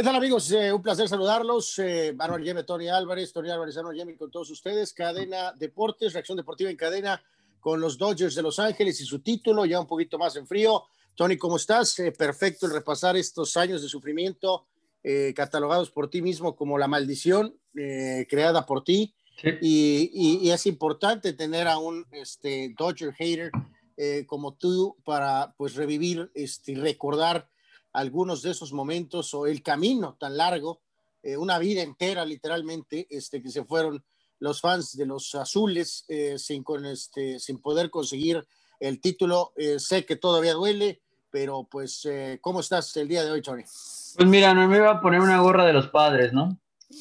¿Qué tal amigos? Eh, un placer saludarlos. Eh, Manuel Yeme, Tony Álvarez, Tony Álvarez, Manuel Yeme con todos ustedes. Cadena Deportes, reacción deportiva en cadena con los Dodgers de Los Ángeles y su título ya un poquito más en frío. Tony, ¿cómo estás? Eh, perfecto el repasar estos años de sufrimiento eh, catalogados por ti mismo como la maldición eh, creada por ti. Sí. Y, y- y es importante tener a un este, Dodger hater eh, como tú para pues revivir este, y recordar algunos de esos momentos o el camino tan largo, eh, una vida entera literalmente, este, que se fueron los fans de los azules eh, sin, con, este, sin poder conseguir el título. Eh, sé que todavía duele, pero pues, eh, ¿cómo estás el día de hoy, Tony? Pues mira, no me iba a poner una gorra de los padres, ¿no?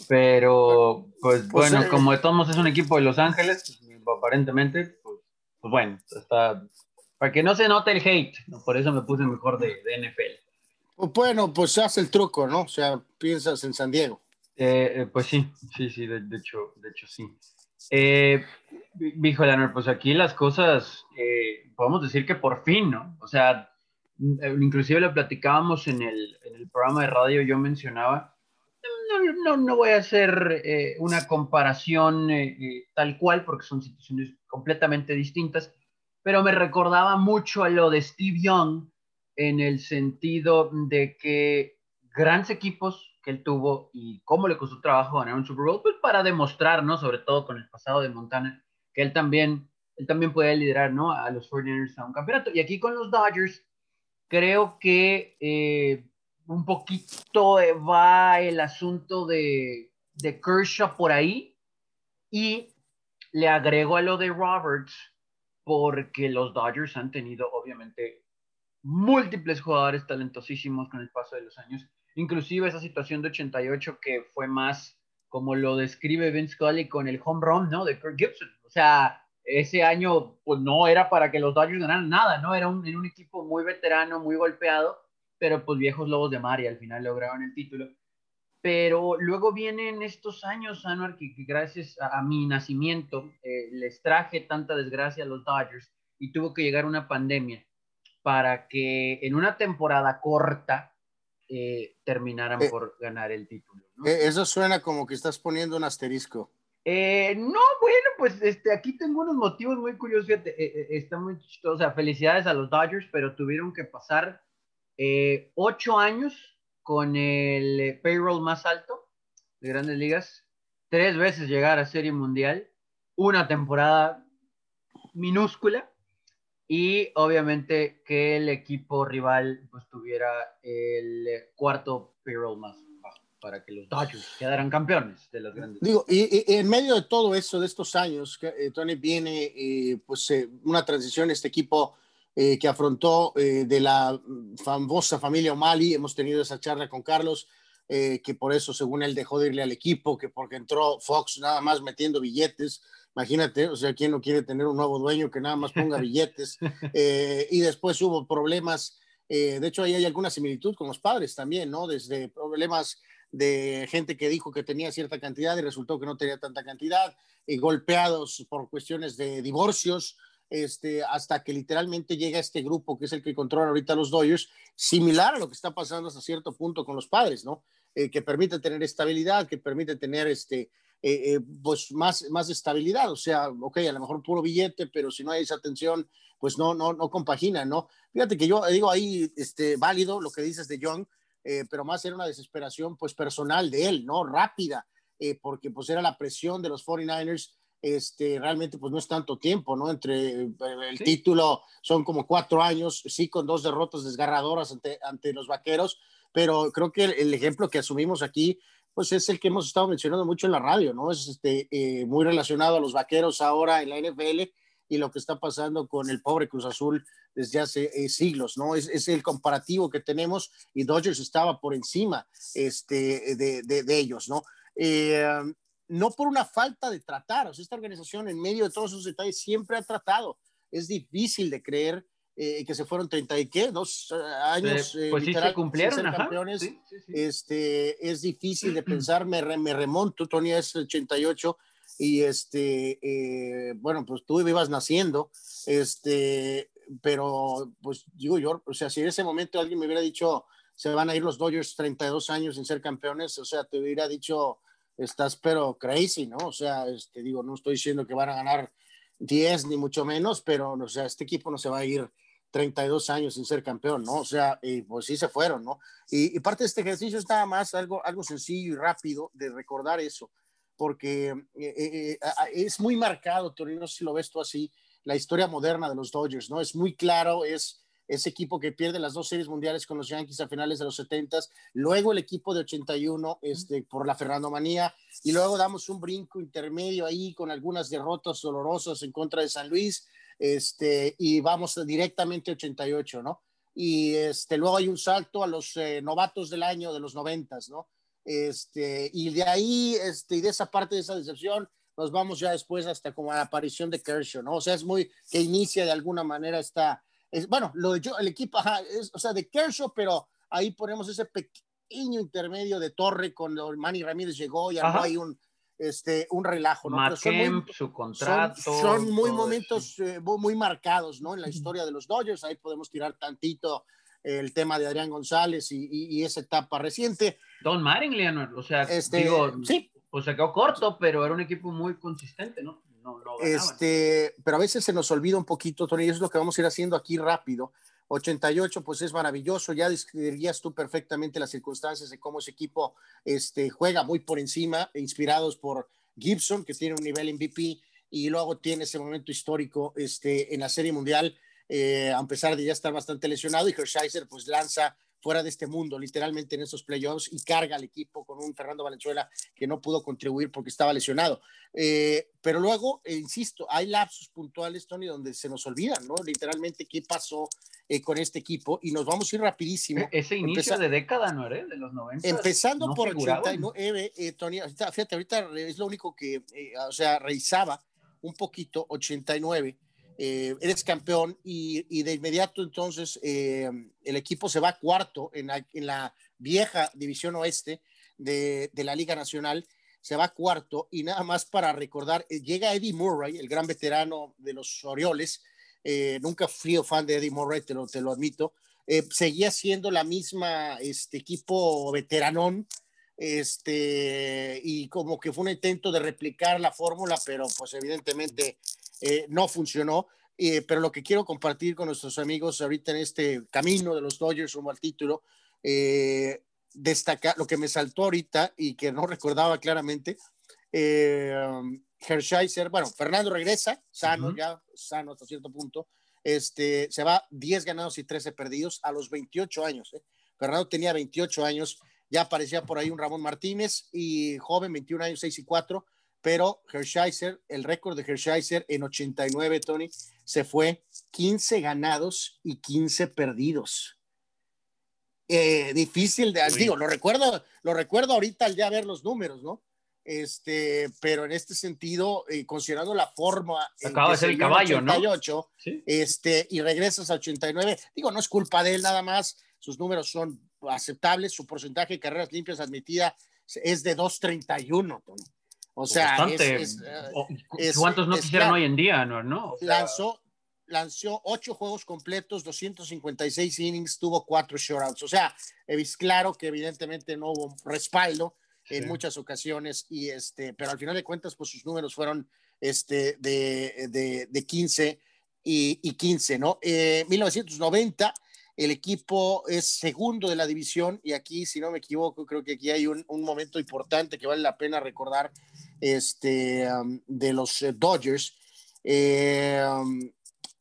Pero, pues, Pues, bueno, eh, como de todos modos es un equipo de Los Ángeles, pues, aparentemente, pues, pues bueno, está. Para que no se note el hate, ¿no? por eso me puse mejor de, de NFL. Pues, bueno, pues haz el truco, ¿no? O sea, piensas en San Diego. Eh, eh, pues sí, sí, sí, de, hecho, de hecho sí. Eh, pues aquí las cosas, eh, podemos decir que por fin, ¿no? O sea, eh, inclusive lo platicábamos en el, en el programa de radio, yo mencionaba, no, no, no voy a hacer una comparación tal cual, porque son situaciones completamente distintas, pero me recordaba mucho a lo de Steve Young en el sentido de que grandes equipos que él tuvo y cómo le costó trabajo ganar un Super Bowl, pues para demostrar, ¿no? Sobre todo con el pasado de Montana, que él también, él también puede liderar, ¿no? A los 49ers a un campeonato. Y aquí con los Dodgers, creo que eh, un poquito va el asunto de, de Kershaw por ahí y le agrego a lo de Roberts porque los Dodgers han tenido obviamente múltiples jugadores talentosísimos con el paso de los años, inclusive esa situación de 88 que fue más como lo describe Vince Scully con el home run, ¿no? De Kirk Gibson. O sea, ese año pues no era para que los Dodgers ganaran nada, ¿no? Era un, era un equipo muy veterano, muy golpeado, pero pues viejos lobos de mar y al final lograron el título. Pero luego vienen estos años, Anwar, que, que gracias a, a, mi nacimiento eh, les traje tanta desgracia a los Dodgers y tuvo que llegar una pandemia para que en una temporada corta eh, terminaran Eh, por ganar el título. ¿no? Eh, Eso suena como que estás poniendo un asterisco. Eh, no, bueno, pues este, aquí tengo unos motivos muy curiosos. Fíjate, eh, eh, está muy chistoso. O sea, felicidades a los Dodgers, pero tuvieron que pasar ocho años con el payroll más alto de grandes ligas, tres veces llegar a Serie Mundial, una temporada minúscula y obviamente que el equipo rival pues tuviera el eh, cuarto payroll más bajo para que los Dodgers quedaran campeones de las grandes Digo, y, y en medio de todo eso, de estos años, que, eh, Tony, viene eh, pues eh, una transición, este equipo eh, que afrontó de la famosa familia O'Malley, hemos tenido esa charla con Carlos, que por eso, según él, dejó de irle al equipo, que porque entró Fox nada más metiendo billetes, imagínate, o sea, ¿quién no quiere tener un nuevo dueño que nada más ponga billetes? Eh, y después hubo problemas, eh, de hecho ahí hay alguna similitud con los padres también, ¿no? Desde problemas de gente que dijo que tenía cierta cantidad y resultó que no tenía tanta cantidad, y golpeados por cuestiones de divorcios, este, hasta que literalmente llega este grupo que es el que controla ahorita los Dodgers, similar a lo que está pasando hasta cierto punto con los padres, ¿no? Eh, que permite tener estabilidad, que permite tener este, eh, eh, pues más, más estabilidad, o sea, ok, a lo mejor puro billete, pero si no hay esa atención, pues no, no, no compagina, ¿no? Fíjate que yo digo ahí, este, válido lo que dices de Young, eh, pero más era una desesperación pues personal de él, ¿no? Rápida, eh, porque pues era la presión de los 49ers, este, realmente pues no es tanto tiempo, ¿no? Entre eh, el Sí. título son como cuatro años, sí, con dos derrotas desgarradoras ante, ante los vaqueros, pero creo que el, el ejemplo que asumimos aquí, pues es el que hemos estado mencionando mucho en la radio, ¿no? Es este, eh, muy relacionado a los vaqueros ahora en la NFL y lo que está pasando con el pobre Cruz Azul desde hace eh, siglos, ¿no? Es, es, el comparativo que tenemos y Dodgers estaba por encima este, de, de, ellos, ¿no? Eh, no por una falta de tratar, o sea, esta organización en medio de todos esos detalles siempre ha tratado. Es difícil de creer eh, que se fueron 30 y qué, dos uh, años. Eh, pues sí, se cumplieron, ajá, campeones. Sí, sí. Este, es difícil de pensar, me, re, me remonto, Tony es 88 y este, eh, bueno, pues tú ibas naciendo, este, pero pues digo yo, o sea, si en ese momento alguien me hubiera dicho se van a ir los Dodgers 32 años sin ser campeones, o sea, te hubiera dicho, estás pero crazy, ¿no? O sea, este, digo, no estoy diciendo que van a ganar 10 ni mucho menos, pero, o sea, este equipo no se va a ir 32 años sin ser campeón, ¿no? O sea, y pues sí se fueron, ¿no? Y, parte de este ejercicio está más algo, algo sencillo y rápido de recordar eso, porque eh, eh, eh, es muy marcado, Torino, si lo ves tú así, la historia moderna de los Dodgers, ¿no? Es muy claro, es ese equipo que pierde las dos series mundiales con los Yankees a finales de los 70, luego el equipo de 81 este, por la Fernando Manía, y luego damos un brinco intermedio ahí con algunas derrotas dolorosas en contra de San Luis, este, y vamos directamente a 88, ¿no? Y este, luego hay un salto a los eh, novatos del año de los 90, ¿no? Este, y de ahí, este, y de esa parte de esa decepción, nos vamos ya después hasta como a la aparición de Kershaw, ¿no? O sea, es muy, que inicia de alguna manera esta, es, bueno, lo de yo, el equipo, es, o sea, de Kershaw, pero ahí ponemos ese pequeño intermedio de Torre cuando Manny Ramírez llegó y hay un, este, un relajo, ¿no? muy, su contrato. Son, muy momentos eh, muy marcados, ¿no? En la historia de los Dodgers, ahí podemos tirar tantito el tema de Adrián González y, y, esa etapa reciente. Don Maring, o sea, este, digo, sí. pues se quedó corto, pero era un equipo muy consistente, ¿no? Este, pero a veces se nos olvida un poquito, Tony, y eso es lo que vamos a ir haciendo aquí rápido. 88, pues es maravilloso, ya describirías tú perfectamente las circunstancias de cómo ese equipo este, juega muy por encima, inspirados por Gibson, que tiene un nivel MVP, y luego tiene ese momento histórico este, en la Serie Mundial, eh, a pesar de ya estar bastante lesionado, y Hershiser pues lanza fuera de este mundo, literalmente en esos playoffs, y carga al equipo con un Fernando Valenzuela que no pudo contribuir porque estaba lesionado. Eh, pero luego, eh, insisto, hay lapsos puntuales, Tony, donde se nos olvidan, ¿no? Literalmente qué pasó eh, con este equipo, y nos vamos a ir rapidísimo. E-, ese inicio de década, ¿no era? De los 90. Empezando por 89, Tony, fíjate, ahorita es lo único que, o sea, revisaba un poquito, 89 eh, eres campeón y, de inmediato entonces eh, el equipo se va cuarto en la, vieja división oeste de, la Liga Nacional, se va cuarto y nada más para recordar, eh, llega Eddie Murray, el gran veterano de los Orioles, nunca fui fan de Eddie Murray, te lo, te lo admito, seguía siendo la misma este equipo veteranón, este, y como que fue un intento de replicar la fórmula, pero pues evidentemente eh, no funcionó. Eh, pero lo que quiero compartir con nuestros amigos ahorita en este camino de los Dodgers rumbo al título, eh, destacar lo que me saltó ahorita y que no recordaba claramente. Eh, Hershiser, bueno, Fernando regresa, sano ya, sano hasta cierto punto. Este, se va 10 ganados y 13 perdidos a los 28 años. Fernando tenía 28 años, ya aparecía por ahí un Ramón Martínez y joven, 21 años, 6 y 4 pero Hershiser, el récord de Hershiser en 89, Tony, se fue 15 ganados y 15 perdidos. Eh, difícil de, digo, lo recuerdo, lo recuerdo ahorita al ya ver los números, ¿no? Este, pero en este sentido, eh, considerando la forma acaba de ser el caballo, 88, este, y regresas a 89, digo, no es culpa de él nada más, sus números son aceptables, su porcentaje de carreras limpias admitida es de 2.31, Tony. O sea, ¿cuántos no quisieran hoy en día? No, lanzó, lanzó ocho juegos completos, 256 innings, tuvo cuatro shutouts. O sea, es claro que evidentemente no hubo respaldo en muchas ocasiones, y este, pero al final de cuentas, pues sus números fueron este, de, de, de 15 y, y, 15, ¿no? 1990 eh, el equipo es segundo de la división y aquí, si no me equivoco, creo que aquí hay un, un momento importante que vale la pena recordar este, de los eh, Dodgers. Eh,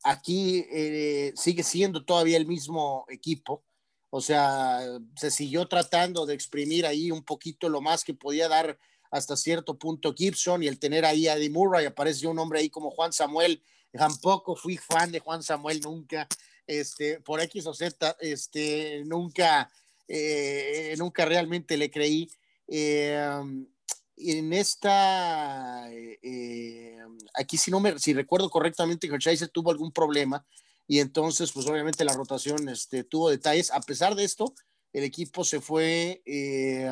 aquí eh, sigue siendo todavía el mismo equipo. O sea, se siguió tratando de exprimir ahí un poquito lo más que podía dar hasta cierto punto Gibson y el tener ahí a Eddie Murray, apareció un hombre ahí como Juan Samuel. Tampoco fui fan de Juan Samuel nunca, este, por X o Z, este, nunca, nunca realmente le creí. En esta, eh, eh, aquí si no me, si recuerdo correctamente, Hershiser tuvo algún problema y entonces, pues obviamente la rotación este, tuvo detalles. A pesar de esto, el equipo se fue, eh,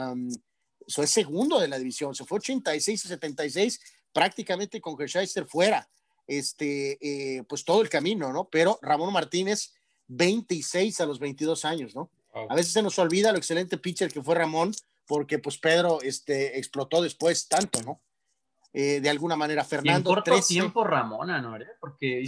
fue segundo de la división, se fue 86 y 76, prácticamente con Hershiser fuera, este, eh, pues todo el camino, ¿no? Pero Ramón Martínez, 26 a los 22 años, ¿no? A veces se nos olvida lo excelente pitcher que fue Ramón, porque pues Pedro este, explotó después tanto, ¿no? Eh, de alguna manera, Fernando. Y en corto tiempo Ramona, ¿no? Porque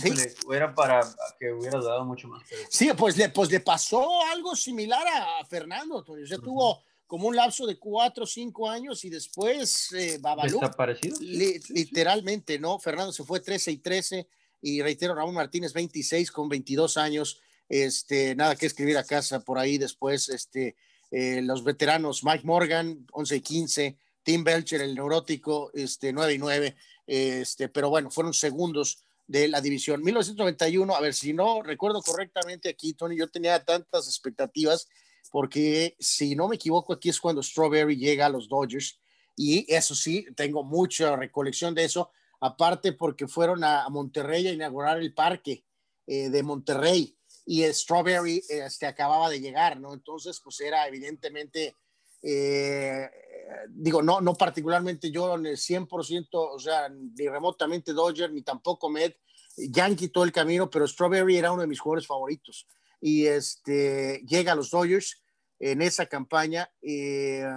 era para que hubiera dado mucho más. Sí, pues le, pues le pasó algo similar a Fernando. O sea, tuvo como un lapso de cuatro o cinco años y después eh, Babalú. ¿Desaparecido? literalmente, ¿no? Fernando se fue 13 y 13 y reitero, Ramón Martínez 26 con 22 años. Este, nada que escribir a casa por ahí después, este, eh, los veteranos Mike Morgan 11 y 15, Tim Belcher, el neurótico, este, 9 y 9, este, pero bueno, fueron segundos de la división. 1991, a ver si no recuerdo correctamente aquí, Tony, yo tenía tantas expectativas porque si no me equivoco, aquí es cuando Strawberry llega a los Dodgers y eso sí, tengo mucha recolección de eso, aparte porque fueron a, Monterrey a inaugurar el parque eh, de Monterrey y Strawberry este, acababa de llegar, ¿no? Entonces, pues era evidentemente, eh, digo, no, no particularmente yo en el 100%, o sea, ni remotamente Dodger, ni tampoco Med, Yankee todo el camino, pero Strawberry era uno de mis jugadores favoritos y este, llega a los Dodgers en esa campaña eh,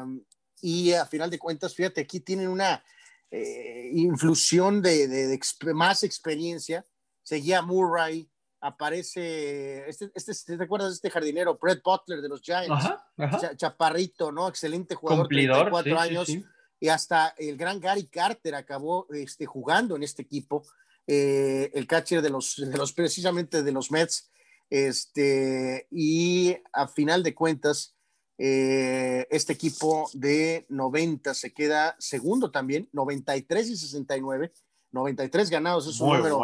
y a final de cuentas, fíjate, aquí tienen una eh, de, de, más experiencia. Seguía Murray, aparece, este, este, ¿te acuerdas de este jardinero, Brett Butler de los Giants? chaparrito, ¿no? Excelente jugador, Cumplidor, 34 años. Y hasta el gran Gary Carter acabó este, jugando en este equipo, eh, el catcher de los, de los, precisamente de los Mets. Este, y a final de cuentas, eh, este equipo de 90 se queda segundo también, 93 y 69, 93 ganados, es un número,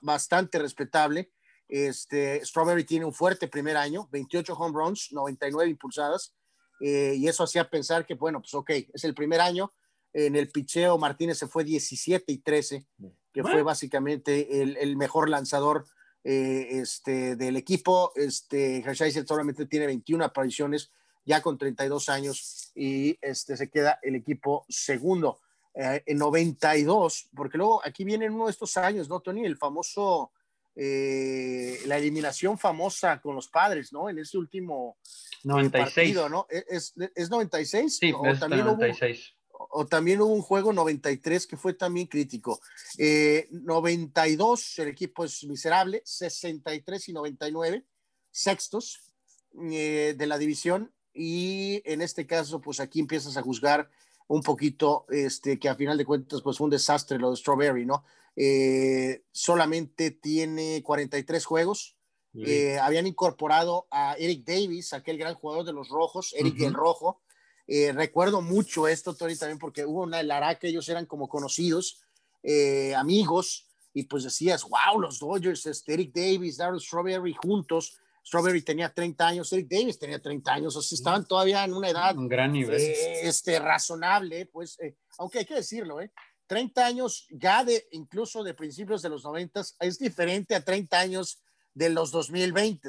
bastante respetable. Este, Strawberry tiene un fuerte primer año, 28 home runs, 99 impulsadas, eh, y eso hacía pensar que, bueno, pues ok, es el primer año. En el picheo, Martínez se fue 17 y 13, que fue básicamente el, el mejor lanzador eh, este, del equipo. Este, Hershiser solamente tiene 21 apariciones, ya con 32 años, y este, se queda el equipo segundo. Eh, en 92, porque luego aquí viene uno de estos años, ¿no, Tony? El famoso, eh, la eliminación famosa con los padres, ¿no? En ese último 96. partido, ¿no? ¿Es, es 96? Sí, es también 96 o también hubo un juego 93 que fue también crítico. 92, eh, el equipo es miserable, 63 y 99, sextos eh, de la división. Y en este caso, pues aquí empiezas a juzgar un poquito, este, que a final de cuentas, pues fue un desastre lo de Strawberry, ¿no? Eh, solamente tiene 43 juegos. habían incorporado a Eric Davis, aquel gran jugador de los Rojos, Eric el Rojo, eh, recuerdo mucho esto, Tony, también porque hubo una Lara que ellos eran como conocidos, eh, amigos, y pues decías, wow, los Dodgers, este, Eric Davis, Darryl Strawberry juntos. Strawberry tenía 30 años, Eric Davis tenía 30 años, o sea, estaban todavía en una edad Un gran nivel. Eh, este, razonable, pues, aunque hay que decirlo, ¿eh? 30 años ya de, incluso de principios de los 90 es diferente a 30 años de los 2020.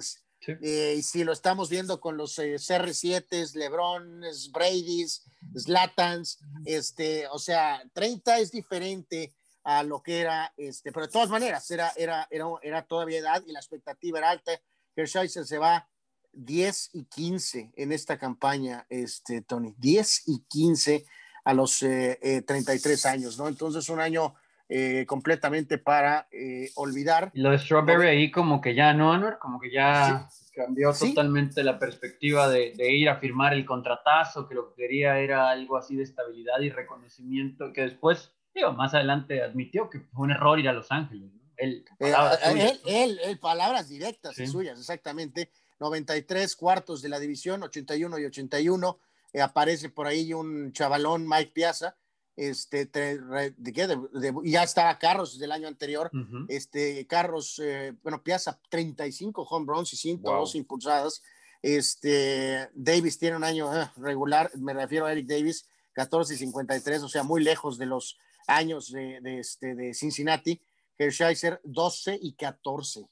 Eh, y si lo estamos viendo con los eh, CR7, LeBron, Brady's, Slatans, este, o sea, 30 es diferente a lo que era, este, pero de todas maneras, era, era, era, era todavía edad y la expectativa era alta. Hershiser se va 10 y 15 en esta campaña, este, Tony, 10 y 15 a los 33 eh, años, ¿no? Entonces, un año eh, completamente para eh, olvidar. lo de Strawberry ahí como que ya, ¿no, Anwar? Como que ya cambió totalmente la perspectiva de, ir a firmar el contratazo, que lo que quería era algo así de estabilidad y reconocimiento, que después, digo, más adelante admitió que fue un error ir a Los Ángeles. Él, palabras, él, palabras directas y suyas, exactamente. 93 cuartos de la división, 81 y 81. Eh, aparece por ahí un chavalón, Mike Piazza, este, de, ya estaba Carros del año anterior, este, Carros, eh, bueno, Piazza 35 home runs y 102 impulsadas, este, Davis tiene un año eh, regular, me refiero a Eric Davis, 14 y 53, o sea, muy lejos de los años de, de, este, de Cincinnati, Hershiser 12 y 14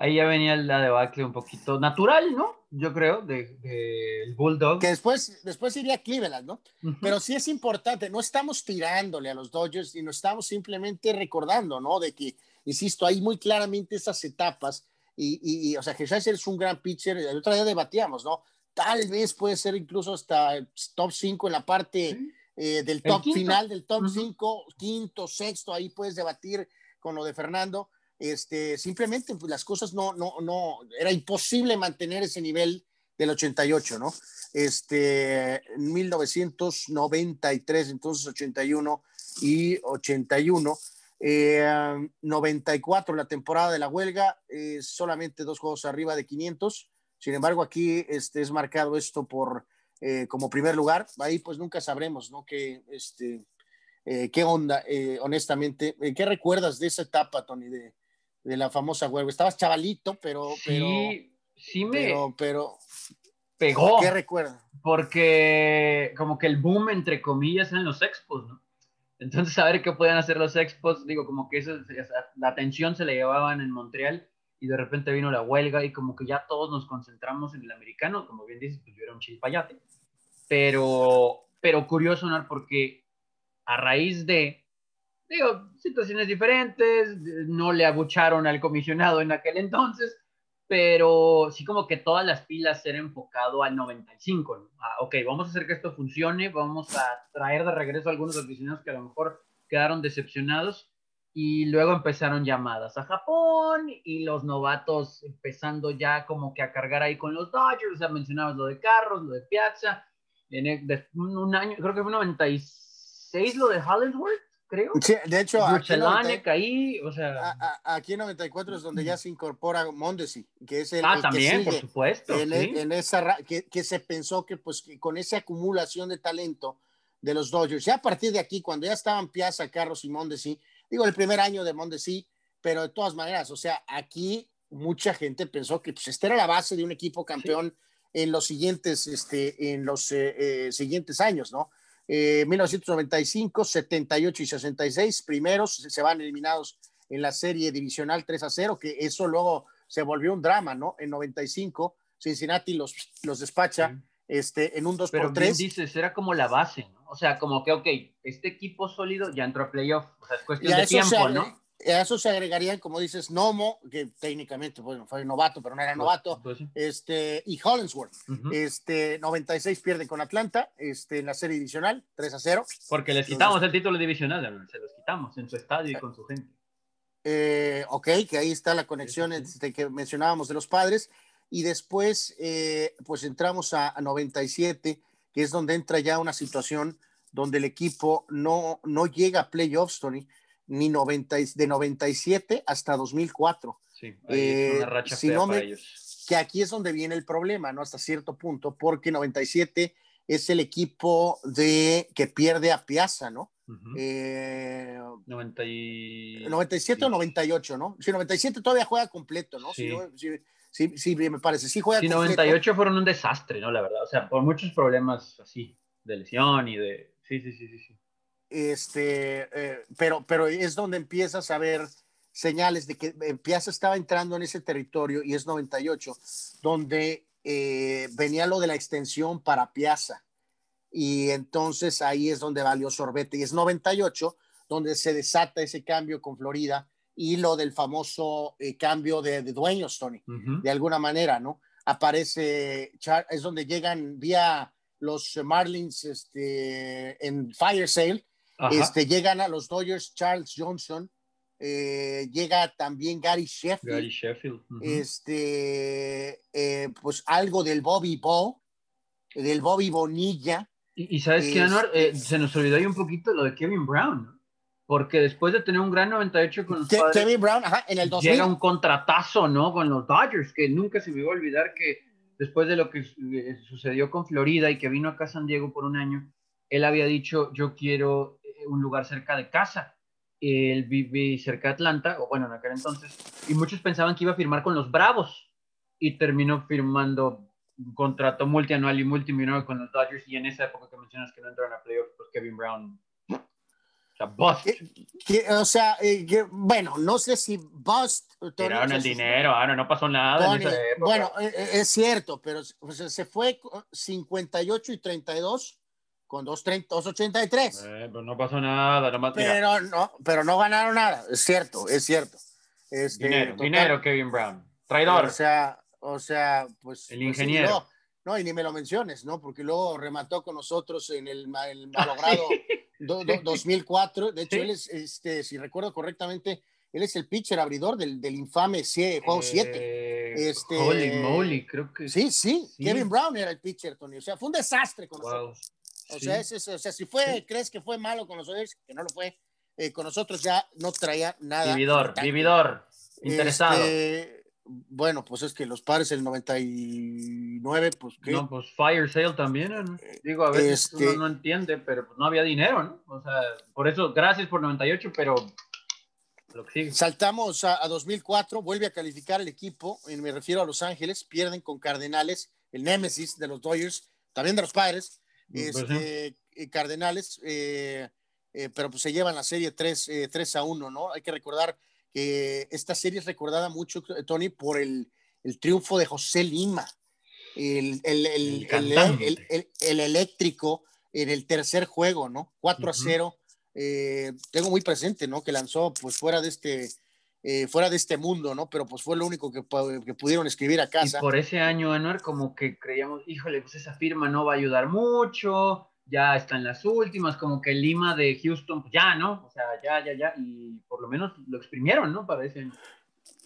ahí ya venía la debacle un poquito natural, ¿no? Yo creo, del de, Bulldog. Que después, después iría Cleveland, ¿no? Pero sí es importante, no estamos tirándole a los Dodgers y no estamos simplemente recordando, ¿no? De que, insisto, hay muy claramente esas etapas Y, o sea, Hershiser es un gran pitcher. El otro día debatíamos, ¿no? Tal vez puede ser incluso hasta top 5 en la parte eh, del top final, del top 5, quinto, sexto, ahí puedes debatir con lo de Fernando. Este, simplemente pues, las cosas no, no, no, era imposible mantener ese nivel del 88, ¿no? Este, 1993, entonces 81 y 81. 94 eh, la temporada de la huelga, solamente dos juegos arriba de 500. Sin embargo, aquí este, es marcado esto por eh, como primer lugar. Ahí pues nunca sabremos, ¿no? Que, este, eh, ¿Qué onda, honestamente? ¿Qué recuerdas de esa etapa, Tony, de, de la famosa huelga? Estabas chavalito, pero... Sí, sí me... Pero, pegó. ¿Qué recuerdas? Porque como que el boom, entre comillas, en los expos, ¿no? Entonces, saber qué podían hacer los expos, digo, como que eso, la atención se le llevaban en Montreal y de repente vino la huelga y como que ya todos nos concentramos en el americano, como bien dices, pues yo era un chispayate. Pero, pero curioso, ¿no? Porque a raíz de, digo, situaciones diferentes, no le abucharon al comisionado en aquel entonces, pero sí como que todas las pilas ser enfocado al 95, ¿no? Ah, ok, vamos a hacer que esto funcione, vamos a traer de regreso a algunos aficionados que a lo mejor quedaron decepcionados y luego empezaron llamadas a Japón y los novatos empezando ya como que a cargar ahí con los Dodgers, o sea, mencionabas lo de Carros, lo de Piazza, en un año, creo que fue 96 lo de Hollingsworth, creo. Sí, de hecho, aquí, ahí, o sea... aquí en 94 es donde ya se incorpora Mondesi, que es el, ah, también, por supuesto. En, en esa, que, que, se pensó que pues con esa acumulación de talento de los Dodgers, ya a partir de aquí, cuando ya estaban Piazza, Carros y Mondesi, digo, el primer año de Mondesi, pero de todas maneras, o sea, aquí mucha gente pensó que pues, esta era la base de un equipo campeón en los siguientes, este, en los eh, eh, siguientes años, ¿no? 1995, eh, 78 y 66, primeros se van eliminados en la serie divisional 3 a 0, que eso luego se volvió un drama, ¿no? En 95, Cincinnati los, los despacha este, en un 2 Pero por 3. dices, era como la base, ¿no? O sea, como que, ok, este equipo sólido ya entró a playoff, o sea, es cuestión de tiempo, ¿no? A eso se agregarían, como dices, Nomo, que técnicamente bueno, fue novato, pero no era pues, novato, pues este, y Hollingsworth. este, 96 pierde con Atlanta este, en la serie divisional, 3 a 0. Porque les quitamos el título divisional, se los quitamos en su estadio y con su gente. Eh, ok, que ahí está la conexión este, que mencionábamos de los padres. Y después, eh, pues entramos a, a 97, que es donde entra ya una situación donde el equipo no, no llega a playoffs, Tony ni 90, de 97 hasta 2004. Sí, es una eh, racha si no me, Que aquí es donde viene el problema, ¿no? Hasta cierto punto, porque 97 es el equipo de que pierde a Piazza, ¿no? eh, 97 o 98, ¿no? Sí, 97 todavía juega completo, ¿no? Sí. sí, sí, me parece, sí juega sí, 98 fueron un desastre, ¿no? La verdad, o sea, por muchos problemas así, de lesión y de... Sí, sí, sí, sí. sí. Este, eh, pero, pero es donde empiezas a ver señales de que Piazza estaba entrando en ese territorio y es 98, donde eh, venía lo de la extensión para Piazza. Y entonces ahí es donde valió sorbete. Y es 98, donde se desata ese cambio con Florida y lo del famoso eh, cambio de, dueños, Tony, de alguna manera, ¿no? Aparece, es donde llegan vía los Marlins este, en Fire Sale este, llegan a los Dodgers Charles Johnson, eh, llega también Gary Sheffield. Gary Sheffield. Este, eh, pues algo del Bobby Bo, del Bobby Bonilla. Y, sabes qué, Anuar, eh, se nos olvidó ahí un poquito lo de Kevin Brown, Porque después de tener un gran 98 con los Kevin Brown, ajá, en el 2000. Llega un contratazo, ¿no? Con los Dodgers, que nunca se me iba a olvidar que después de lo que sucedió con Florida y que vino acá a San Diego por un año, él había dicho, yo quiero un lugar cerca de casa. Él vive cerca de Atlanta, o bueno, en aquel entonces, y muchos pensaban que iba a firmar con los Bravos y terminó firmando un contrato multianual y multimillonario con los Dodgers y en esa época que mencionas que no entraron a playoffs, pues Kevin Brown o sea, bust. o sea, eh, bueno, no sé si bust. Tiraron el dinero, ahora no pasó nada. bueno, eh, eh, es cierto, pero se fue 58 y 32 con 283. Eh, pues no pasó nada, no pero no, pero no ganaron nada, es cierto, es cierto. Este, dinero, dinero, Kevin Brown. Traidor. O sea, o sea, pues. El pues, ingeniero. no, no, y ni me lo menciones, ¿no? Porque luego remató con nosotros en el, el malogrado do- do- 2004. De hecho, él es, este, si recuerdo correctamente, él es el pitcher abridor del, del infame juego 7. Eh, Este- Holy moly, creo que. Sí, sí, Sí. Kevin Brown era el pitcher, Tony. O sea, fue un desastre con Wow. nosotros. O Sí. sea, es- es- o sea, si fue, crees que fue malo con los Dodgers, que no lo fue, eh, con nosotros ya no traía nada. Vividor, vividor. Interesado. Este, bueno, pues es que los padres el 99, pues ¿qué? No, pues Fire Sale también, ¿no? Digo, a veces Este- uno no entiende, pero pues no había dinero, ¿no? O sea, por eso, gracias por 98, pero lo que sigue. Saltamos a, a 2004, vuelve a calificar el equipo, y me refiero a Los Ángeles, pierden con Cardenales, el némesis de los Dodgers, también de los padres, sí. Este, eh, Cardenales, eh, eh, pero pues se llevan la serie 3, eh, 3 a 1, ¿no? Hay que recordar que esta serie es recordada mucho, Tony, por el, el triunfo de José Lima, el, el, el, eléctrico en el tercer juego, ¿no? 4 a Ujú. 0. eh, tengo muy presente, ¿no? Que lanzó pues fuera de este, eh, fuera de este mundo, ¿no? Pero pues fue lo único que, que pudieron escribir a Y casa. por ese año, Anuar, como que creíamos, híjole, pues esa firma no va a ayudar mucho, ya están las últimas, como que Lima de Houston, pues ya, ¿no? O sea, ya, ya, ya, y por lo menos lo exprimieron, ¿no? Para ese año.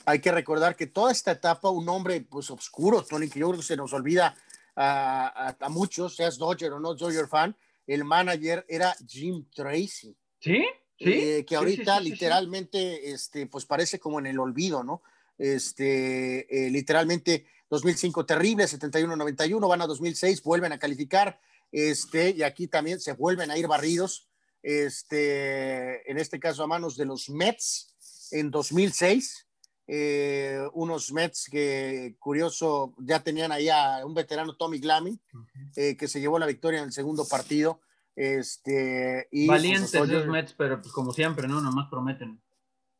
Hay que recordar que toda esta etapa, un hombre pues oscuro, Tony, que yo creo que se nos olvida a, a- a muchos, seas Dodger o no Dodger fan, el manager era Jim Tracy. ¿Sí? ¿Sí? eh, que ahorita sí, literalmente este, pues parece como en el olvido, ¿no? Este, eh, literalmente 2005 terrible, 71-91, van a 2006, vuelven a calificar, este, y aquí también se vuelven a ir barridos, este, en este caso a manos de los Mets en 2006, eh, unos Mets que curioso ya tenían ahí a un veterano Tommy Ujú. eh, que se llevó la victoria en el segundo partido. Este, y pues, Valientes los Mets, pero pues como siempre, ¿no? Nomás prometen.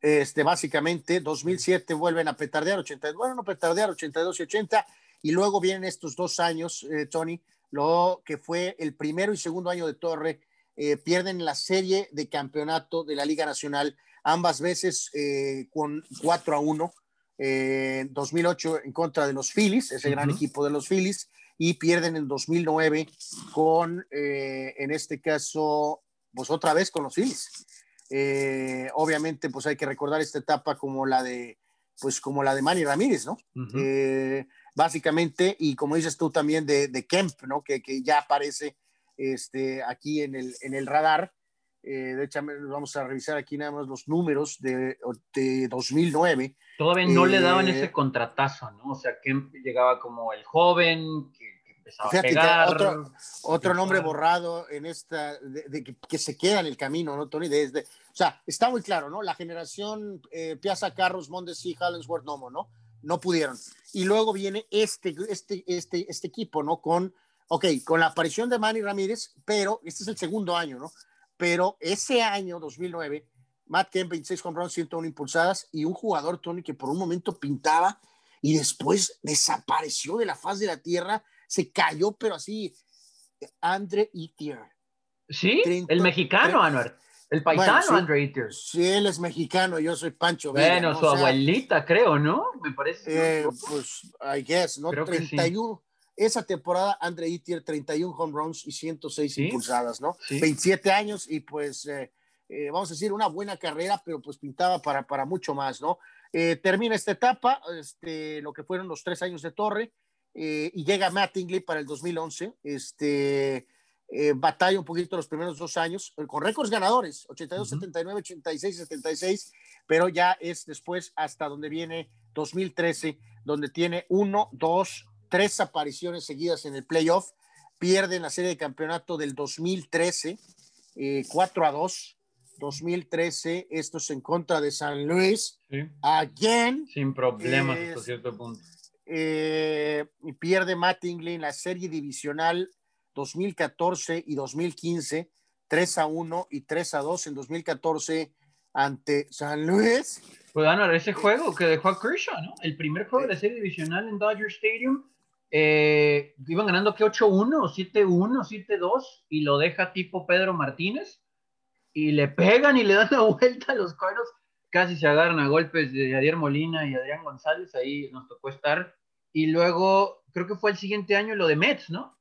este, básicamente, 2007 vuelven a petardear, 82, bueno, no petardear, 82 y 80, y luego vienen estos dos años, eh, Tony, lo que fue el primero y segundo año de Torre, eh, pierden la serie de campeonato de la Liga Nacional, ambas veces eh, con 4 a 1, eh, en 2008 en contra de los Phillies, ese gran Ujú. equipo de los Phillies, y pierden en 2009 con, eh, en este caso, pues otra vez con los Phillies. Eh, obviamente, pues hay que recordar esta etapa como la de, pues como la de Manny Ramírez, ¿no? Eh, básicamente, y como dices tú también de, de Kemp, ¿no? Que, que ya aparece este, aquí en el, en el radar. Eh, de hecho, vamos a revisar aquí nada más los números de, de 2009. Todavía no le daban eh, ese contratazo, ¿no? O sea, Kemp llegaba como el joven que, que empezaba Fíjate a que pegar. otro- Otro nombre Claro. borrado en esta, de, de que, que se queda en el camino, ¿no, Tony? Desde, o sea, está muy claro, ¿no? La generación eh, Piazza Carros, Mondesi, Hallinsworth, Nomo, ¿no? No pudieron. Y luego viene este, este, este, este equipo, ¿no? Con, ok, con la aparición de Manny Ramírez, pero este es el segundo año, ¿no? Pero ese año, 2009, Matt Kemp, 26 home runs, 101 impulsadas, y un jugador, Tony, que por un momento pintaba y después desapareció de la faz de la tierra, se cayó, pero así, Andre Etier. Sí, el mexicano, Anuar. El paisano, Bueno, sí. Andre Eaters. Si él es mexicano, yo soy Pancho Villa, Bueno, ¿no? su O sea, abuelita, creo, ¿no? Me parece. eh, pues, I guess, ¿no? Creo que sí. 31. Esa temporada, Andre Etier, 31 home runs y 106 Sí. impulsadas, ¿no? Sí. 27 años y pues, eh, eh, vamos a decir, una buena carrera, pero pues pintaba para, para mucho más, ¿no? Eh, termina esta etapa, este, lo que fueron los tres años de Torre, y llega Mattingly para el 2011, este, batalla un poquito los primeros dos años, con récords ganadores, 82, Ujú. 79, 86, 76, pero ya es después hasta donde viene 2013, donde tiene uno, dos, tres apariciones seguidas en el playoff, pierden la serie de campeonato del 2013, eh, 4 a 2, 2013, esto es en contra de San Luis, Sí. again, Sin problemas Es- hasta cierto punto. eh, y pierde Mattingly en la serie divisional 2014 y 2015, 3 a 1 y 3 a 2 en 2014 ante San Luis. Pues Anuar, ese juego que dejó a Kershaw, ¿no? El primer juego de la serie divisional en Dodger Stadium. Eh, iban ganando que 8-1, o 7-1, 7-2, y lo deja tipo Pedro Martínez. Y le pegan y le dan la vuelta a los Cardinals. casi se agarran a golpes de Adier Molina y Adrián González, ahí nos tocó estar. Y luego, creo que fue el siguiente año lo de Mets, ¿no?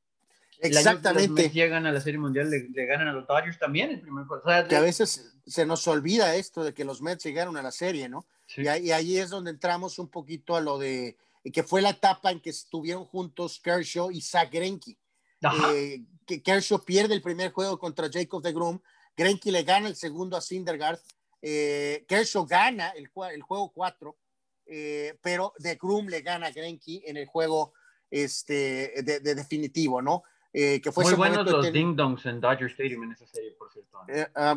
Exactamente. los llegan a la Serie Mundial, le, ganan a los Dodgers también el primer juego. que a veces se nos olvida esto de que los Mets llegaron a la serie, ¿no? Y, ahí es donde entramos un poquito a lo de que fue la etapa en que estuvieron juntos Kershaw y Zach Greinke. Eh, que Kershaw pierde el primer juego contra Jacob de Groom, Greinke le gana el segundo a Syndergaard, eh, Kershaw gana el, el juego 4, eh, pero de Groom le gana a Greinke en el juego este, de, definitivo, ¿no? Eh, que fue Muy buenos los ding dongs en Dodger Stadium en esa serie, por cierto. Eh, ah,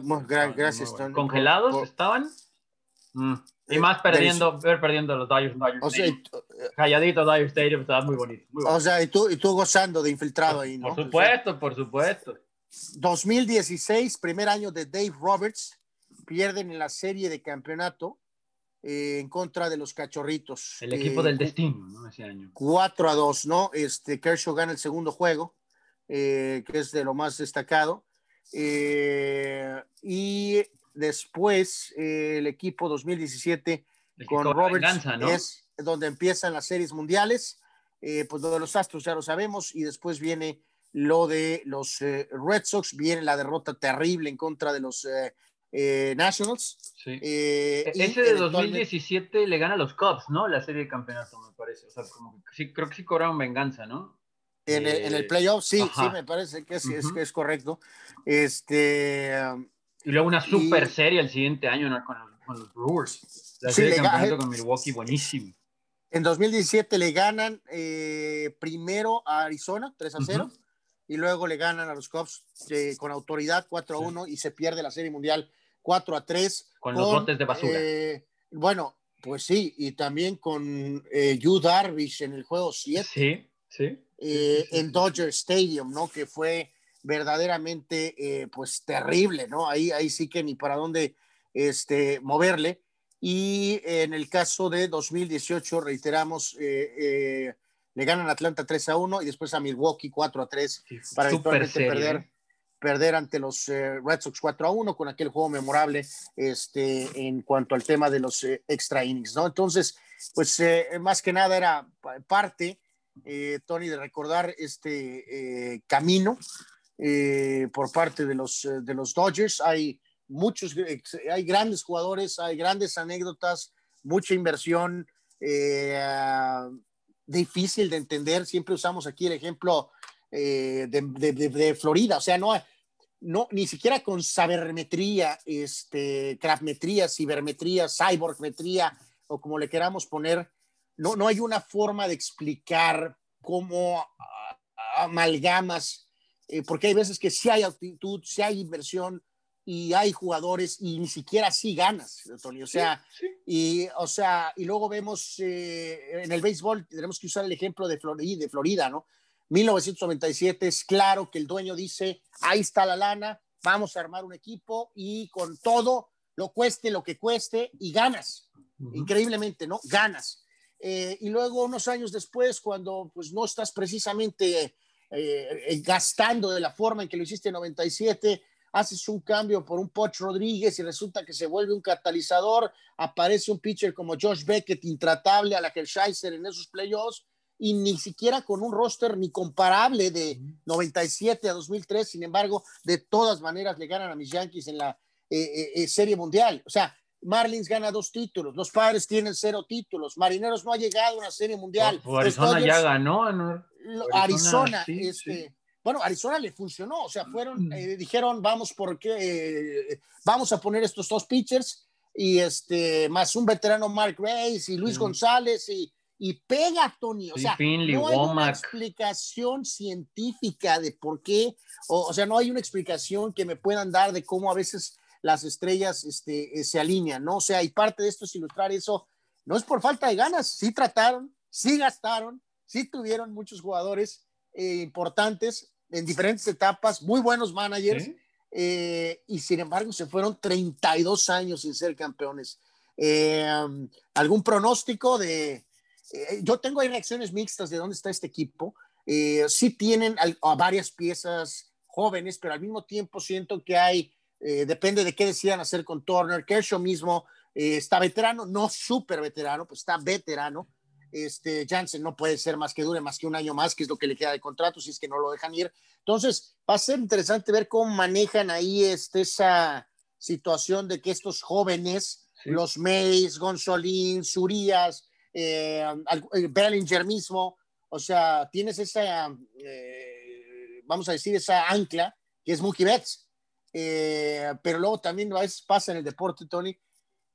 gracias, Tony. ¿Congelados estaban? Mm. Y más perdiendo, ver perdiendo los Dodgers en Dodger o Stadium. Sea, Calladito Dodger Stadium, estaba muy bonito, O sea, y tú, y tú gozando de infiltrado ahí, ¿no? Por supuesto, por supuesto. 2016, primer año de Dave Roberts, pierden en la serie de campeonato eh, en contra de los cachorritos. El equipo del destino, ¿no? Ese año. 4 a 2, ¿no? Este, Kershaw gana el segundo juego, eh, que es de lo más destacado. Eh, y después el equipo 2017 con Roberts es donde empiezan las series mundiales. pues lo de los Astros ya lo sabemos y después viene lo de los Red Sox, viene la derrota terrible en contra de los eh, Nationals. Sí. Eh, e-, ese de 2017 le gana a los Cubs, ¿no? La serie de campeonato, me parece. O sea, como que sí, creo que sí cobraron venganza, ¿no? En, el, en el eh, playoff, sí, sí, me parece que es, es, es, correcto. Este, y luego una super serie el siguiente año ¿no? con, los, con, los, Brewers. La serie de campeonato con Milwaukee, buenísimo. En 2017 le ganan primero a Arizona, 3 a 0 y luego le ganan a los Cubs eh, con autoridad 4 a 1 y se pierde la Serie Mundial 4 a 3. Con, los botes de basura. Eh, bueno, pues sí, y también con eh, Yu Darvish en el juego 7. Sí, sí. en Dodger Stadium, ¿no? Que fue verdaderamente, pues, terrible, ¿no? Ahí, ahí sí que ni para dónde este, moverle. Y en el caso de 2018, reiteramos, le ganan a Atlanta 3 a 1 y después a Milwaukee 4 a 3 para perder, ¿eh? perder ante los eh, Red Sox 4 a 1 con aquel juego memorable este, en cuanto al tema de los eh, extra innings, ¿no? Entonces, pues más que nada era parte, Tony, de recordar este camino por parte de los, de los Dodgers. Hay muchos, hay grandes jugadores, hay grandes anécdotas, mucha inversión. Eh, difícil de entender. Siempre usamos aquí el ejemplo eh, de, Florida, o sea, no, no, ni siquiera con sabermetría, este, craftmetría, cibermetría, cyborgmetría, o como le queramos poner, no, no hay una forma de explicar cómo ah, amalgamas, eh, porque hay veces que sí hay actitud, sí hay inversión, y hay jugadores y ni siquiera así ganas, Tony. O sea, y o sea, y luego vemos eh, en el béisbol tenemos que usar el ejemplo de Florida, de Florida, ¿no? 1997 es claro que el dueño dice, ahí está la lana, vamos a armar un equipo y con todo lo cueste lo que cueste y ganas. Increíblemente, ¿no? Ganas. Eh, y luego unos años después, cuando pues no estás precisamente eh, gastando de la forma en que lo hiciste en 97, haces un cambio por un Poch Rodríguez y resulta que se vuelve un catalizador, aparece un pitcher como Josh Beckett intratable a la Hershiser en esos playoffs y ni siquiera con un roster ni comparable de 97 a 2003, sin embargo, de todas maneras le ganan a mis Yankees en la eh, eh, eh, Serie Mundial. O sea, Marlins gana dos títulos, los Padres tienen cero títulos, Marineros no ha llegado a una Serie Mundial. Arizona ya ganó. Arizona, este, bueno, Arizona le funcionó, o sea, fueron, mm. eh, dijeron, vamos porque eh, vamos a poner estos dos pitchers y este, más un veterano Mark Reyes y Luis González y, y pega, Tony. O sea, no hay una explicación científica de por qué, o, sea, no hay una explicación que me puedan dar de cómo a veces las estrellas este, eh, se alinean, ¿no? O sea, y parte de esto es ilustrar eso, no es por falta de ganas, sí trataron, sí gastaron, sí tuvieron muchos jugadores importantes, en diferentes etapas, muy buenos managers, eh, y sin embargo se fueron 32 años sin ser campeones. Eh, ¿Algún pronóstico de... Eh, yo tengo ahí reacciones mixtas de dónde está este equipo. sí tienen a, varias piezas jóvenes, pero al mismo tiempo siento que hay, depende de qué decidan hacer con Turner. Kershaw mismo eh, está veterano, no súper veterano, pues está veterano. Este, Jansen no puede ser más que dure más que un año más, que es lo que le queda de contrato, si es que no lo dejan ir. Entonces, va a ser interesante ver cómo manejan ahí este, esa situación de que estos jóvenes, los Mays, Gonzolín, Surías, eh, eh, Bellinger mismo, o sea, tienes esa, eh, vamos a decir, esa ancla que es Mookie Betts. pero luego también a veces pasa en el deporte, Tony,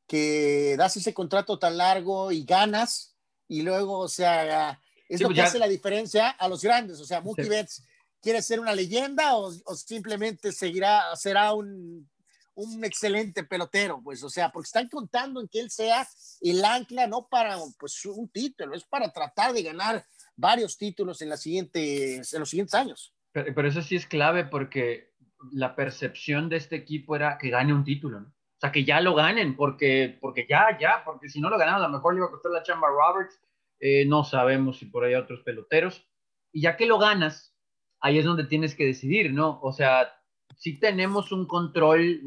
que das ese contrato tan largo y ganas, y luego, o sea, es lo pues que hace la diferencia a los grandes. O sea, Mookie Betts quiere ser una leyenda o, o simplemente seguirá, será un un excelente pelotero, pues, o sea, porque están contando en que él sea el ancla, no para pues, un título, es para tratar de ganar varios títulos en, las siguientes, en los siguientes años. Pero, eso sí es clave porque la percepción de este equipo era que gane un título, ¿no? O sea, que ya lo ganen, porque, porque ya, ya, porque si no lo ganan, a lo mejor le iba a costar la chamba Roberts, eh, no sabemos si por ahí hay otros peloteros, y ya que lo ganas, ahí es donde tienes que decidir, ¿no? O sea, sí tenemos un control,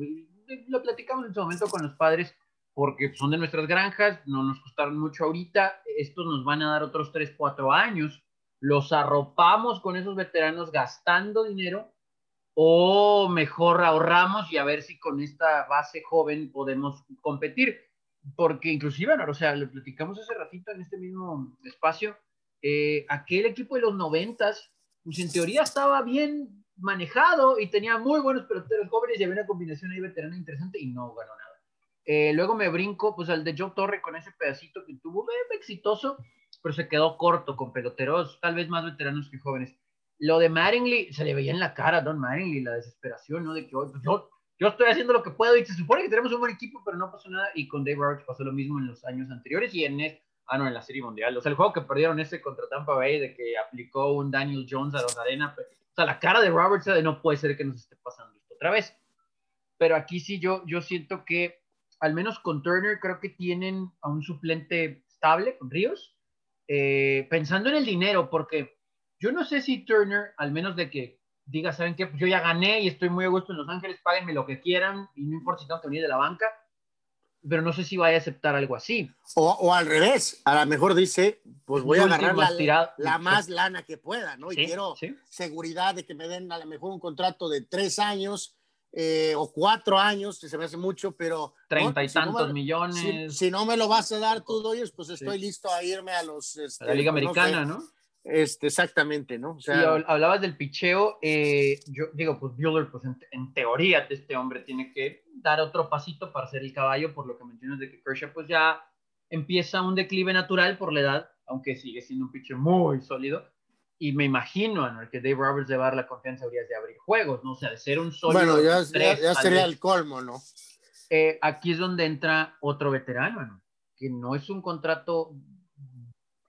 lo platicamos en su momento con los padres, porque son de nuestras granjas, no nos costaron mucho ahorita, estos nos van a dar otros 3, 4 años, los arropamos con esos veteranos gastando dinero o mejor ahorramos y a ver si con esta base joven podemos competir. Porque inclusive, o sea, lo platicamos hace ratito en este mismo espacio, eh, aquel equipo de los noventas, pues en teoría estaba bien manejado y tenía muy buenos peloteros jóvenes y había una combinación ahí veterana interesante y no ganó nada. Eh, luego me brinco pues al de Joe Torre con ese pedacito que tuvo eh, exitoso, pero se quedó corto con peloteros tal vez más veteranos que jóvenes. Lo de Mattingly se le veía en la cara a Don Mattingly la desesperación, ¿no? De que pues, yo, yo estoy haciendo lo que puedo y se supone que tenemos un buen equipo, pero no pasó nada. Y con Dave Roberts pasó lo mismo en los años anteriores y en este, ah, no, en la Serie Mundial. O sea, el juego que perdieron ese contra Tampa Bay de que aplicó un Daniel Jones a los Arena, o sea, la cara de Roberts de no puede ser que nos esté pasando esto otra vez. Pero aquí sí yo, yo siento que, al menos con Turner, creo que tienen a un suplente estable, con Ríos, eh, pensando en el dinero, porque yo no sé si Turner, al menos de que diga, ¿saben qué? Pues yo ya gané y estoy muy a gusto en Los Ángeles, páguenme lo que quieran y no importa si tengo que venir de la banca pero no sé si vaya a aceptar algo así. O, al revés, a lo mejor dice, pues voy a agarrar la, más lana que pueda, ¿no? Y quiero seguridad de que me den a lo mejor un contrato de tres años eh, o cuatro años, que se me hace mucho, pero... Treinta y tantos millones. Si, no me lo vas a dar tú, Doyers, pues estoy listo a irme a los... Este, la Liga pues, Americana, ¿no? Este, exactamente, ¿no? O sea, hablabas del picheo, eh, yo digo, pues Bueller, pues en, teoría este hombre tiene que dar otro pasito para ser el caballo, por lo que mencionas de que Kershaw pues ya empieza un declive natural por la edad, aunque sigue siendo un pitcher muy sólido, y me imagino, ¿no? que Dave Roberts le va a dar la confianza de abrir juegos, ¿no? O sea, de ser un sólido. Bueno, ya, sería el colmo, ¿no? Eh, aquí es donde entra otro veterano, ¿no? Que no es un contrato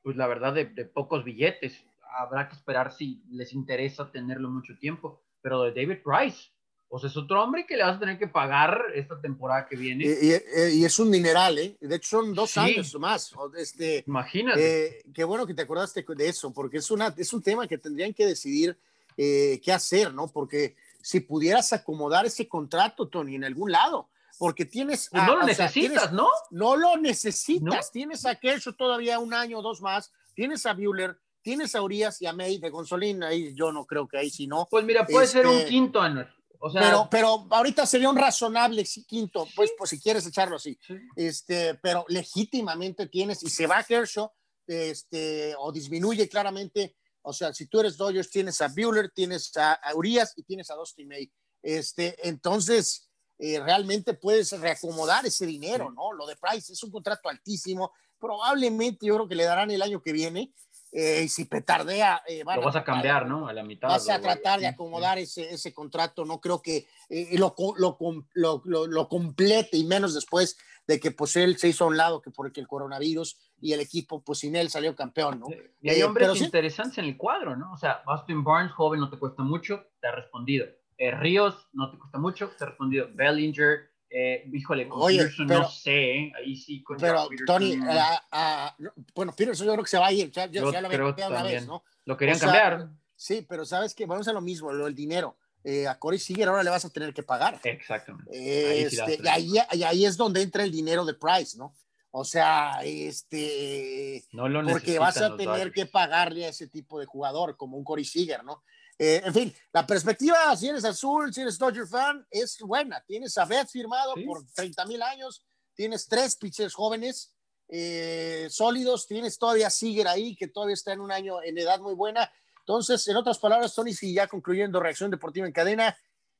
pues la verdad, de, pocos billetes. Habrá que esperar si les interesa tenerlo mucho tiempo. Pero de David Price, pues es otro hombre que le vas a tener que pagar esta temporada que viene. Y, es un mineral, ¿eh? De hecho, son dos años más. Este, Imagínate. Eh, qué bueno que te acordaste de eso, porque es, una, es un tema que tendrían que decidir eh, qué hacer, ¿no? Porque si pudieras acomodar ese contrato, Tony, en algún lado, porque tienes... Pues no lo necesitas, ¿no? No lo necesitas, tienes a Kershaw todavía un año o dos más, tienes a Bueller, tienes a Urias y a May de Gonzolín, ahí yo no creo que ahí sí no. Pues mira, puede ser un este, quinto, Anuel. O sea, pero, pero ahorita sería un razonable quinto, pues, pues si quieres echarlo así. Este, pero legítimamente tienes, y se va Kershaw, este, o disminuye claramente, o sea, si tú eres Dodgers, tienes a Bueller, tienes a, Urias y tienes a Dusty May. Este, entonces, eh, realmente puedes reacomodar ese dinero, ¿no? Lo de Price es un contrato altísimo, probablemente yo creo que le darán el año que viene. Eh, y si petardea, eh, lo vas a, cambiar, ¿no? A la mitad. Vas a tratar de acomodar ese, ese contrato. No creo que lo, lo, lo, lo, complete y menos después de que pues él se hizo a un lado que porque el coronavirus y el equipo pues sin él salió campeón, ¿no? Y hay hombres interesantes en el cuadro, ¿no? O sea, Austin Barnes, joven, no te cuesta mucho, te ha respondido. Eh, Ríos, no te cuesta mucho, te ha respondido Bellinger, eh, híjole, Oye, pero, no sé, ahí sí. Con pero Tony, uh, bueno, Peterson yo creo que se va a ir, ya, ya, lo creo una vez, ¿no? Lo querían cambiar. Sí, pero sabes que vamos a lo mismo, lo del dinero. eh, a Corey Seager ahora le vas a tener que pagar. Exactamente. Este, y, ahí, y, ahí, es donde entra el dinero de Price, ¿no? O sea, este, no lo porque vas a tener que pagarle a ese tipo de jugador, como un Corey Seager, ¿no? Eh, en fin, la perspectiva, si eres azul, si eres Dodger fan, es buena. Tienes a Betts firmado por 30 mil años, tienes tres pitchers jóvenes eh, sólidos, tienes todavía Seager ahí, que todavía está en un año en edad muy buena. Entonces, en otras palabras, Tony, si ya concluyendo Reacción Deportiva en Cadena,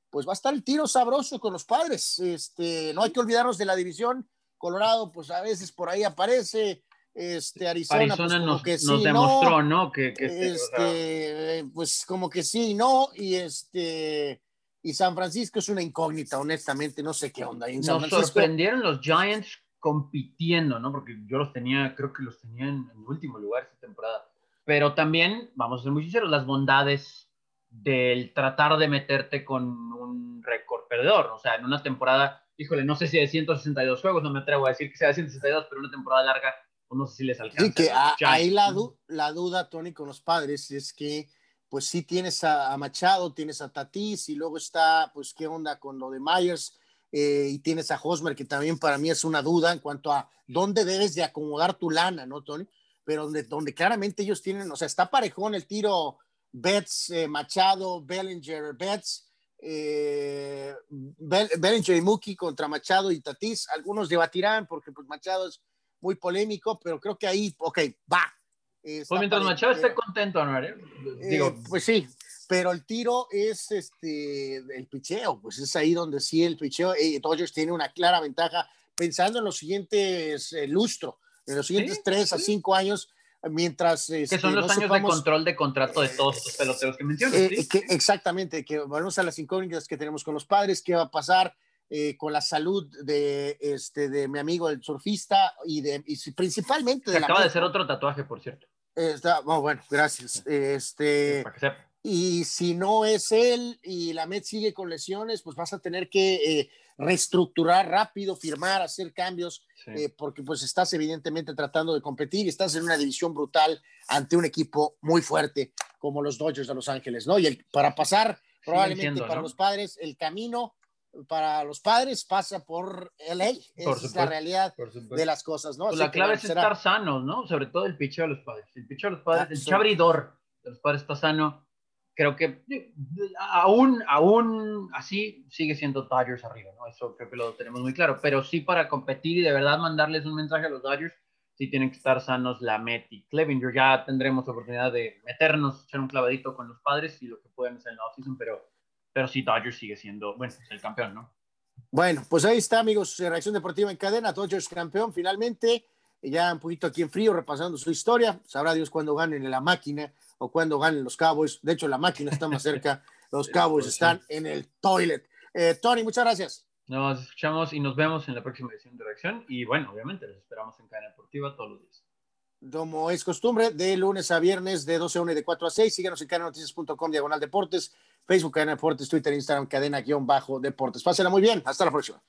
pues va a estar el tiro sabroso con los padres. Este, no hay que olvidarnos de la división Colorado, pues a veces por ahí aparece. Este, Arizona, pues, nos, que sí, demostró, ¿no? Que, este, pues como que sí, no, y este, y San Francisco es una incógnita, honestamente, no sé qué onda. En nos sorprendieron los Giants compitiendo, ¿no? Porque yo los tenía, creo que los tenía en, en último lugar esta temporada. Pero también, vamos a ser muy sinceros, las bondades del tratar de meterte con un récord perdedor. O sea, en una temporada híjole, no sé si de 162 juegos, no me atrevo a decir que sea de 162, pero una temporada larga, pues no sé si les alcanza. Sí, que ahí la, la duda, Tony, con los padres es que, pues sí tienes a, Machado, tienes a Tatis y luego está, pues, ¿qué onda con lo de Myers? Eh, y tienes a Hosmer, que también para mí es una duda en cuanto a dónde debes de acomodar tu lana, ¿no, Tony? Pero donde, donde claramente ellos tienen, o sea, está parejón el tiro Betts, eh, Machado, Bellinger, Betts, eh, Bellinger y Muki contra Machado y Tatís. Algunos debatirán porque pues, Machado es muy polémico, pero creo que ahí, ok, va. Pues mientras Machado esté contento, ¿no? Eh, Digo, pues sí, pero el tiro es este el picheo, pues es ahí donde sí el picheo, eh, Dodgers tiene una clara ventaja pensando en los siguientes eh, lustro, en los siguientes tres a cinco años, mientras... que son este, los años de control de contrato de todos estos peloteros que mencionas. Eh, exactamente, que volvemos a las incógnitas que tenemos con los padres, qué va a pasar eh, con la salud de, este, de mi amigo el surfista y, de, y principalmente... de acaba de hacer otro tatuaje, por cierto. Está, bueno, gracias. Este, y si no es él y la Met sigue con lesiones, pues vas a tener que eh, reestructurar rápido, firmar, hacer cambios, eh, porque pues estás evidentemente tratando de competir y estás en una división brutal ante un equipo muy fuerte como los Dodgers de Los Ángeles, ¿no? Y el, para pasar, probablemente para los padres, el camino para los padres pasa por LA. Esa es la realidad de las cosas, ¿no? Pues la clave es estar sanos, ¿no? Sobre todo el picheo de los padres. El picheo de los padres, el chabridor de los padres está sano creo que aún, aún así sigue siendo Dodgers arriba, ¿no? Eso creo que lo tenemos muy claro, pero sí para competir y de verdad mandarles un mensaje a los Dodgers, sí tienen que estar sanos la Met y Clevinger. Ya tendremos oportunidad de meternos, echar un clavadito con los padres y lo que pueden hacer en la offseason, pero, pero sí Dodgers sigue siendo, bueno, el campeón, ¿no? Bueno, pues ahí está, amigos, reacción deportiva en cadena, Dodgers campeón finalmente, ya un poquito aquí en frío repasando su historia, sabrá Dios cuándo ganen en la máquina o cuando ganen los Cowboys. De hecho, la máquina está más cerca. Los Cowboys están en el toilet. Eh, Tony, muchas gracias. Nos escuchamos y nos vemos en la próxima edición de Reacción. Y bueno, obviamente, los esperamos en Cadena Deportiva todos los días. Como es costumbre, de lunes a viernes, de 12 a 1 y de 4 a 6. Síganos en cadenanoticias.com, diagonal deportes, Facebook, Cadena Deportes, Twitter, Instagram, cadena-deportes. Pásenla muy bien. Hasta la próxima.